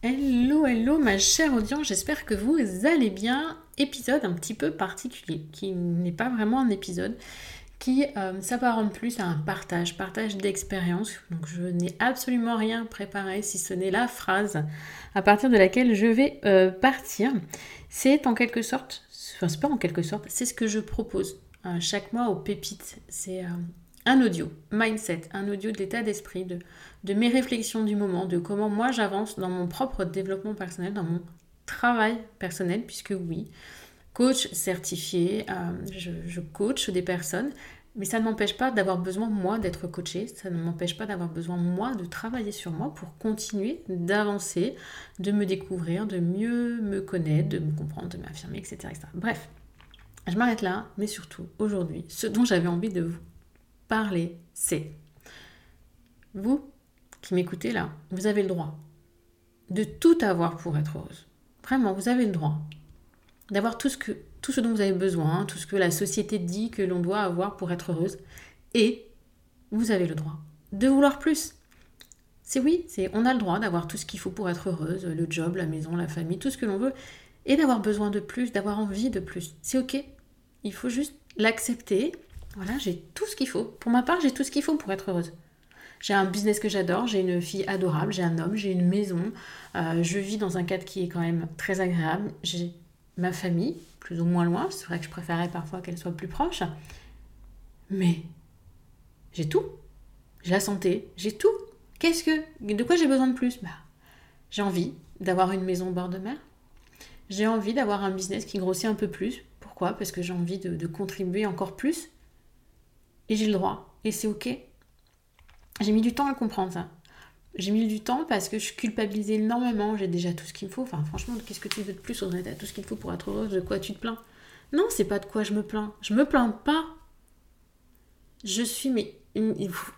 Hello, hello ma chère audience, j'espère que vous allez bien. Épisode un petit peu particulier, qui n'est pas vraiment un épisode, qui euh, s'apparente plus à un partage, partage d'expérience. Donc je n'ai absolument rien préparé si ce n'est la phrase à partir de laquelle je vais euh, partir. C'est en quelque sorte, enfin c'est pas en quelque sorte, c'est ce que je propose euh, chaque mois aux pépites. C'est un audio, mindset, un audio de l'état d'esprit, de, mes réflexions du moment, de comment moi j'avance dans mon propre développement personnel, dans mon travail personnel, puisque oui, coach certifié, euh, je, coach des personnes, mais ça ne m'empêche pas d'avoir besoin, moi, d'être coaché, ça ne m'empêche pas d'avoir besoin, moi, de travailler sur moi pour continuer d'avancer, de me découvrir, de mieux me connaître, de me comprendre, de m'affirmer, etc., etc. Bref, je m'arrête là, mais surtout, aujourd'hui, ce dont j'avais envie de vous parler, c'est vous qui m'écoutez là, vous avez le droit de tout avoir pour être heureuse. Vraiment, vous avez le droit d'avoir tout ce, que, tout ce dont vous avez besoin, tout ce que la société dit que l'on doit avoir pour être heureuse. Et vous avez le droit de vouloir plus. C'est oui, c'est on a le droit d'avoir tout ce qu'il faut pour être heureuse, le job, la maison, la famille, tout ce que l'on veut, et d'avoir besoin de plus, d'avoir envie de plus. C'est ok. Il faut juste l'accepter voilà, j'ai tout ce qu'il faut. Pour ma part, j'ai tout ce qu'il faut pour être heureuse. J'ai un business que j'adore, j'ai une fille adorable, j'ai un homme, j'ai une maison, euh, je vis dans un cadre qui est quand même très agréable, j'ai ma famille, plus ou moins loin, c'est vrai que je préférerais parfois qu'elle soit plus proche, mais j'ai tout. J'ai la santé, j'ai tout. Qu'est-ce que... De quoi j'ai besoin de plus? Bah, J'ai envie d'avoir une maison au bord de mer, j'ai envie d'avoir un business qui grossit un peu plus. Pourquoi? Parce que j'ai envie de contribuer encore plus et j'ai le droit. Et c'est ok. J'ai mis du temps à comprendre ça. J'ai mis du temps parce que je culpabilisais énormément. J'ai déjà tout ce qu'il me faut. Enfin, franchement, qu'est-ce que tu veux de plus, Audrey? T'as tout ce qu'il faut pour être heureuse. De quoi tu te plains? Non, c'est pas de quoi je me plains. Je me plains pas. Je suis, mais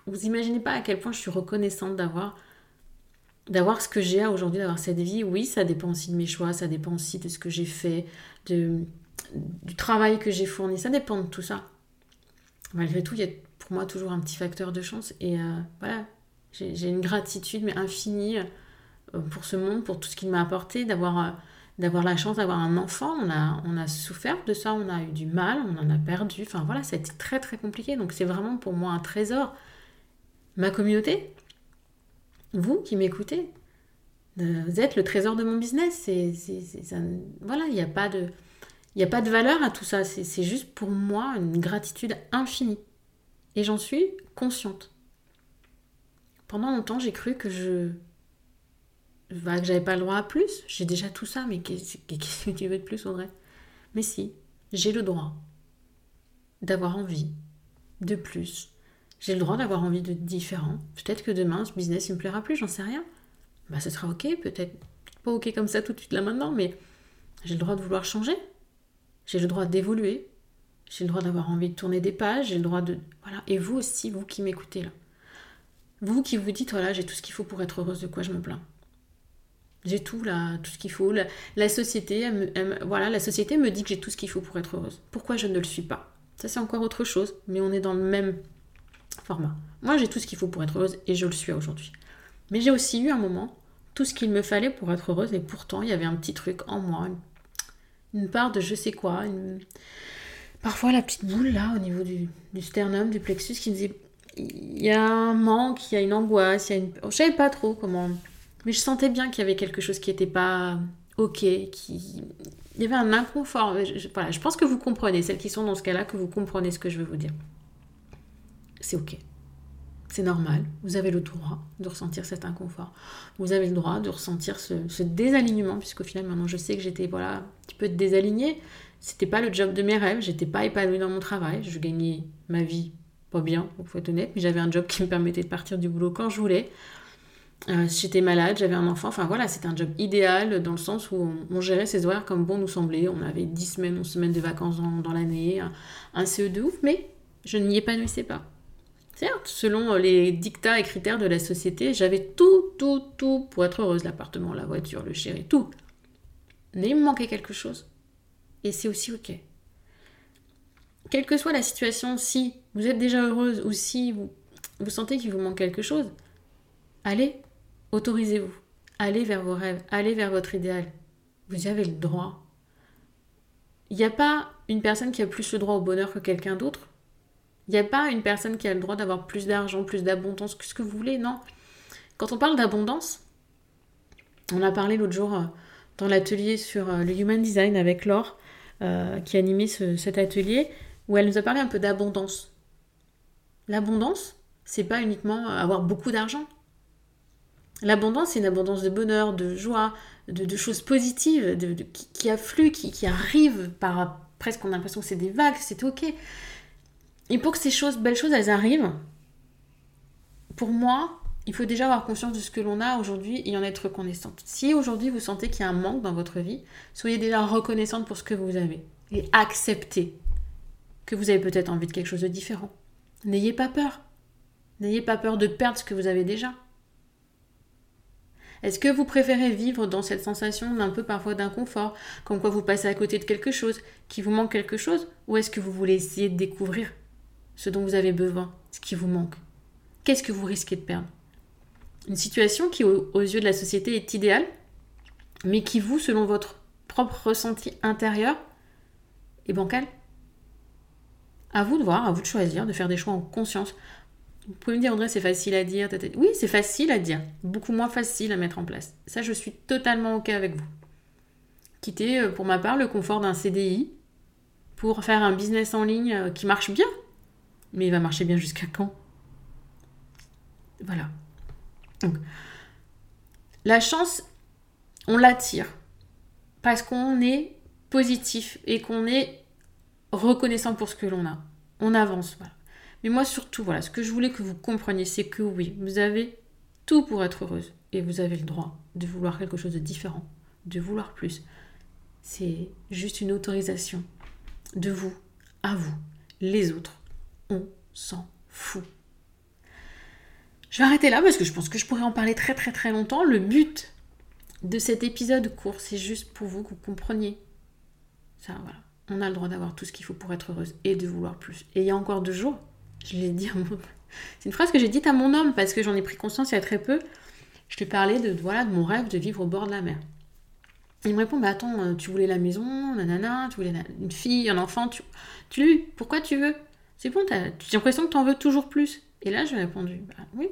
vous imaginez pas à quel point je suis reconnaissante d'avoir d'avoir ce que j'ai aujourd'hui, d'avoir cette vie. Oui, ça dépend aussi de mes choix, ça dépend aussi de ce que j'ai fait, du travail que j'ai fourni. Ça dépend de tout ça malgré tout, il y a pour moi toujours un petit facteur de chance. Et euh, voilà, j'ai une gratitude mais infinie euh, pour ce monde, pour tout ce qu'il m'a apporté, d'avoir euh, d'avoir la chance d'avoir un enfant. On a, on a souffert de ça, on a eu du mal, on en a perdu. Enfin voilà, ça a été très très compliqué. Donc c'est vraiment pour moi un trésor. Ma communauté, vous qui m'écoutez, vous êtes le trésor de mon business. C'est, voilà, il n'y a pas de... Il n'y a pas de valeur à tout ça, c'est juste pour moi une gratitude infinie. Et j'en suis consciente. Pendant longtemps, j'ai cru que je. Bah, que j'avais pas le droit à plus. J'ai déjà tout ça, mais qu'est-ce que tu veux de plus, Audrey? Mais si, j'ai le droit d'avoir envie de plus. J'ai le droit d'avoir envie de différent. Peut-être que demain, ce business, il me plaira plus, j'en sais rien. Bah, ce sera ok, peut-être pas ok comme ça tout de suite là maintenant, mais j'ai le droit de vouloir changer. J'ai le droit d'évoluer. J'ai le droit d'avoir envie de tourner des pages. J'ai le droit de. Voilà. Et vous aussi, vous qui m'écoutez là. Vous qui vous dites, voilà, j'ai tout ce qu'il faut pour être heureuse, de quoi je me plains. J'ai tout là, tout ce qu'il faut. La, société, voilà, la société me dit que j'ai tout ce qu'il faut pour être heureuse. Pourquoi je ne le suis pas? Ça c'est encore autre chose, mais on est dans le même format. Moi j'ai tout ce qu'il faut pour être heureuse et je le suis aujourd'hui. Mais j'ai aussi eu un moment tout ce qu'il me fallait pour être heureuse et pourtant il y avait un petit truc en moi, une part de je sais quoi. Parfois la petite boule là au niveau du, sternum, du plexus qui me disait il y a un manque, il y a une angoisse, il y a une... Je savais pas trop comment... Mais je sentais bien qu'il y avait quelque chose qui n'était pas ok, qui... Il y avait un inconfort. Je, voilà, je pense que vous comprenez, celles qui sont dans ce cas-là, que vous comprenez ce que je veux vous dire. C'est ok. C'est normal, vous avez le droit de ressentir cet inconfort. Vous avez le droit de ressentir ce, désalignement, puisqu'au final, maintenant, je sais que j'étais voilà, un petit peu désalignée. C'était pas le job de mes rêves, j'étais pas épanouie dans mon travail. Je gagnais ma vie pas bien, pour être honnête, mais j'avais un job qui me permettait de partir du boulot quand je voulais. Euh, j'étais malade, j'avais un enfant, enfin voilà, c'était un job idéal dans le sens où on, gérait ses horaires comme bon nous semblait. On avait 10 semaines, 11 semaines de vacances dans, l'année, un, un CE de ouf, mais je n'y épanouissais pas. Certes, selon euh, les dictats et critères de la société, j'avais tout, tout, tout pour être heureuse. L'appartement, la voiture, le chéri, tout. Mais il me manquait quelque chose. Et c'est aussi ok. Quelle que soit la situation, si vous êtes déjà heureuse ou si vous, vous sentez qu'il vous manque quelque chose, allez, autorisez-vous. allez vers vos rêves, allez vers votre idéal. Vous y avez le droit. Il n'y a pas une personne qui a plus le droit au bonheur que quelqu'un d'autre. Il n'y a pas une personne qui a le droit d'avoir plus d'argent, plus d'abondance, que ce que vous voulez, non? Quand on parle d'abondance, on a parlé l'autre jour euh, dans l'atelier sur euh, le Human Design avec Laure, euh, qui animait cet atelier, où elle nous a parlé un peu d'abondance. L'abondance, c'est pas uniquement avoir beaucoup d'argent. L'abondance, c'est une abondance de bonheur, de joie, de, choses positives, qui, affluent, qui, qui, arrivent par presque on a l'impression que c'est des vagues, c'est ok. Et pour que ces choses, belles choses, elles arrivent, pour moi, il faut déjà avoir conscience de ce que l'on a aujourd'hui et en être reconnaissante. Si aujourd'hui vous sentez qu'il y a un manque dans votre vie, soyez déjà reconnaissante pour ce que vous avez et acceptez que vous avez peut-être envie de quelque chose de différent. N'ayez pas peur. N'ayez pas peur de perdre ce que vous avez déjà. Est-ce que vous préférez vivre dans cette sensation d'un peu parfois d'inconfort, comme quoi vous passez à côté de quelque chose, qui vous manque quelque chose, ou est-ce que vous voulez essayer de découvrir ce dont vous avez besoin, ce qui vous manque Qu'est-ce que vous risquez de perdre? Une situation qui, aux yeux de la société, est idéale, mais qui, vous, selon votre propre ressenti intérieur, est bancale? À vous de voir, à vous de choisir, de faire des choix en conscience vous pouvez me dire, André, c'est facile à dire. Oui, c'est facile à dire. Beaucoup moins facile à mettre en place. Ça, je suis totalement OK avec vous. Quitter, euh, pour ma part, le confort d'un CDI pour faire un business en ligne euh, qui marche bien. Mais il va marcher bien jusqu'à quand? Voilà. Donc, la chance, on l'attire parce qu'on est positif et qu'on est reconnaissant pour ce que l'on a. On avance. Mais moi surtout, voilà, ce que je voulais que vous compreniez, c'est que oui, vous avez tout pour être heureuse. Et vous avez le droit de vouloir quelque chose de différent, de vouloir plus. C'est juste une autorisation de vous à vous. Les autres, on s'en fout. Je vais arrêter là parce que je pense que je pourrais en parler très très très longtemps. Le but de cet épisode court, c'est juste pour vous que vous compreniez. Ça, voilà. On a le droit d'avoir tout ce qu'il faut pour être heureuse et de vouloir plus. Et il y a encore deux jours, je l'ai dit C'est une phrase que j'ai dite à mon homme parce que j'en ai pris conscience il y a très peu. Je lui parlais de, voilà, de mon rêve de vivre au bord de la mer. Il me répond, bah attends, euh, tu voulais la maison, nanana, tu voulais une fille, un enfant, tu, tu pourquoi tu veux? C'est bon, as l'impression que tu en veux toujours plus. Et là, je lui ai répondu, bah oui,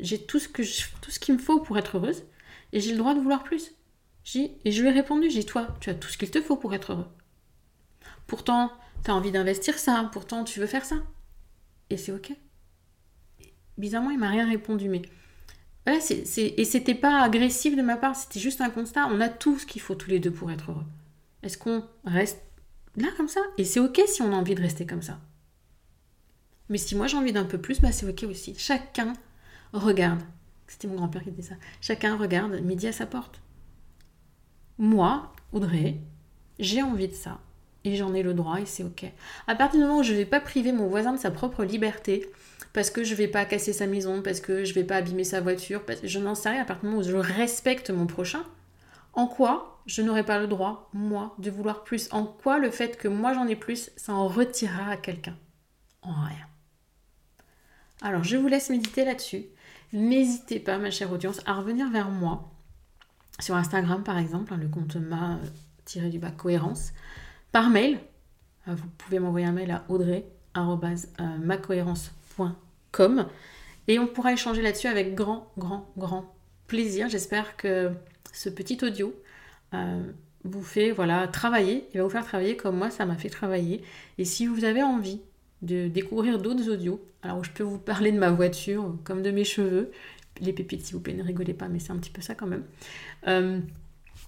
j'ai tout ce que tout ce qu'il me faut pour être heureuse, et j'ai le droit de vouloir plus. Et je lui ai répondu, j'ai toi, tu as tout ce qu'il te faut pour être heureux. Pourtant, tu as envie d'investir ça, pourtant tu veux faire ça et c'est ok. Bizarrement, il m'a rien répondu, mais voilà, c'est, et c'était pas agressif de ma part, c'était juste un constat. On a tout ce qu'il faut tous les deux pour être heureux. Est-ce qu'on reste là comme ça? Et c'est ok si on a envie de rester comme ça. Mais si moi j'ai envie d'un peu plus, bah c'est ok aussi. Chacun regarde. C'était mon grand-père qui disait ça. Chacun regarde midi à sa porte. Moi, Audrey, j'ai envie de ça et j'en ai le droit et c'est ok. À partir du moment où je ne vais pas priver mon voisin de sa propre liberté, parce que je ne vais pas casser sa maison, parce que je ne vais pas abîmer sa voiture, parce que je n'en sais rien, à partir du moment où je respecte mon prochain, en quoi je n'aurai pas le droit, moi, de vouloir plus? En quoi le fait que moi j'en ai plus, ça en retirera à quelqu'un? En rien. Alors je vous laisse méditer là-dessus. N'hésitez pas, ma chère audience, à revenir vers moi sur Instagram par exemple, hein, le compte ma-du-bas cohérence par mail. Euh, vous pouvez m'envoyer un mail à audrey.macohérence.com et on pourra échanger là-dessus avec grand, grand, grand plaisir. J'espère que ce petit audio euh, vous fait voilà, travailler, il va vous faire travailler comme moi ça m'a fait travailler. Et si vous avez envie de découvrir d'autres audios, alors je peux vous parler de ma voiture comme de mes cheveux, les pépites s'il vous plaît, ne rigolez pas, mais c'est un petit peu ça quand même. Euh,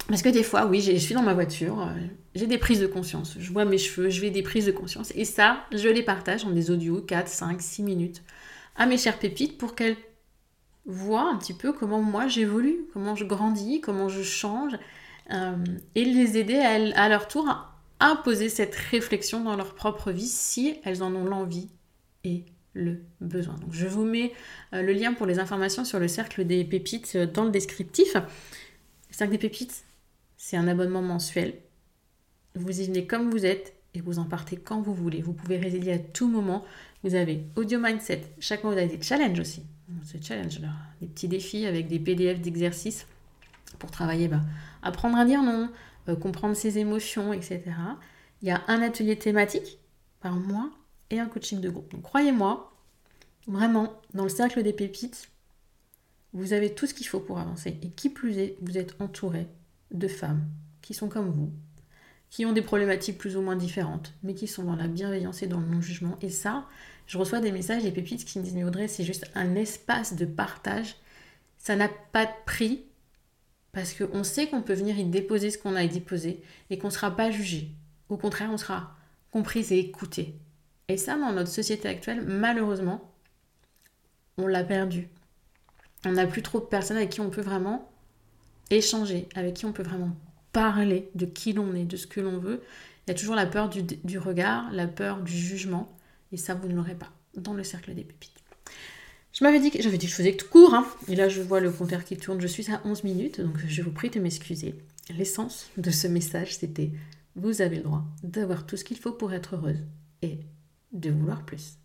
parce que des fois, oui, je suis dans ma voiture, euh, j'ai des prises de conscience. Je vois mes cheveux, je vais des prises de conscience. Et ça, je les partage en des audios 4, 5, 6 minutes à mes chères pépites pour qu'elles voient un petit peu comment moi j'évolue, comment je grandis, comment je change. Euh, et les aider à, à leur tour à imposer cette réflexion dans leur propre vie si elles en ont l'envie et le besoin. Donc je vous mets euh, le lien pour les informations sur le cercle des pépites dans le descriptif. Le cercle des pépites, c'est un abonnement mensuel. Vous y venez comme vous êtes et vous en partez quand vous voulez. Vous pouvez résilier à tout moment. Vous avez Audio Mindset. Chaque mois, vous avez des challenges aussi. C'est challenge, des petits défis avec des PDF d'exercices pour travailler, bah, apprendre à dire non, euh, comprendre ses émotions, etc. Il y a un atelier thématique par mois et un coaching de groupe. Donc croyez-moi, vraiment, dans le cercle des pépites, vous avez tout ce qu'il faut pour avancer. Et qui plus est, vous êtes entouré de femmes qui sont comme vous, qui ont des problématiques plus ou moins différentes, mais qui sont dans la bienveillance et dans le non-jugement. Et ça, je reçois des messages des pépites qui me disent, mais Audrey, c'est juste un espace de partage. Ça n'a pas de prix, parce qu'on sait qu'on peut venir y déposer ce qu'on a déposer, et qu'on ne sera pas jugé. Au contraire, on sera comprise et écoutée. Et ça, dans notre société actuelle, malheureusement, on l'a perdu. On n'a plus trop de personnes avec qui on peut vraiment échanger, avec qui on peut vraiment parler de qui l'on est, de ce que l'on veut. Il y a toujours la peur du, regard, la peur du jugement, et ça, vous ne l'aurez pas dans le cercle des pépites. Je m'avais dit que j'avais dit que je faisais tout court, hein. et là je vois le compteur qui tourne, je suis à 11 minutes, donc je vous prie de m'excuser. L'essence de ce message, c'était vous avez le droit d'avoir tout ce qu'il faut pour être heureuse et de vouloir plus.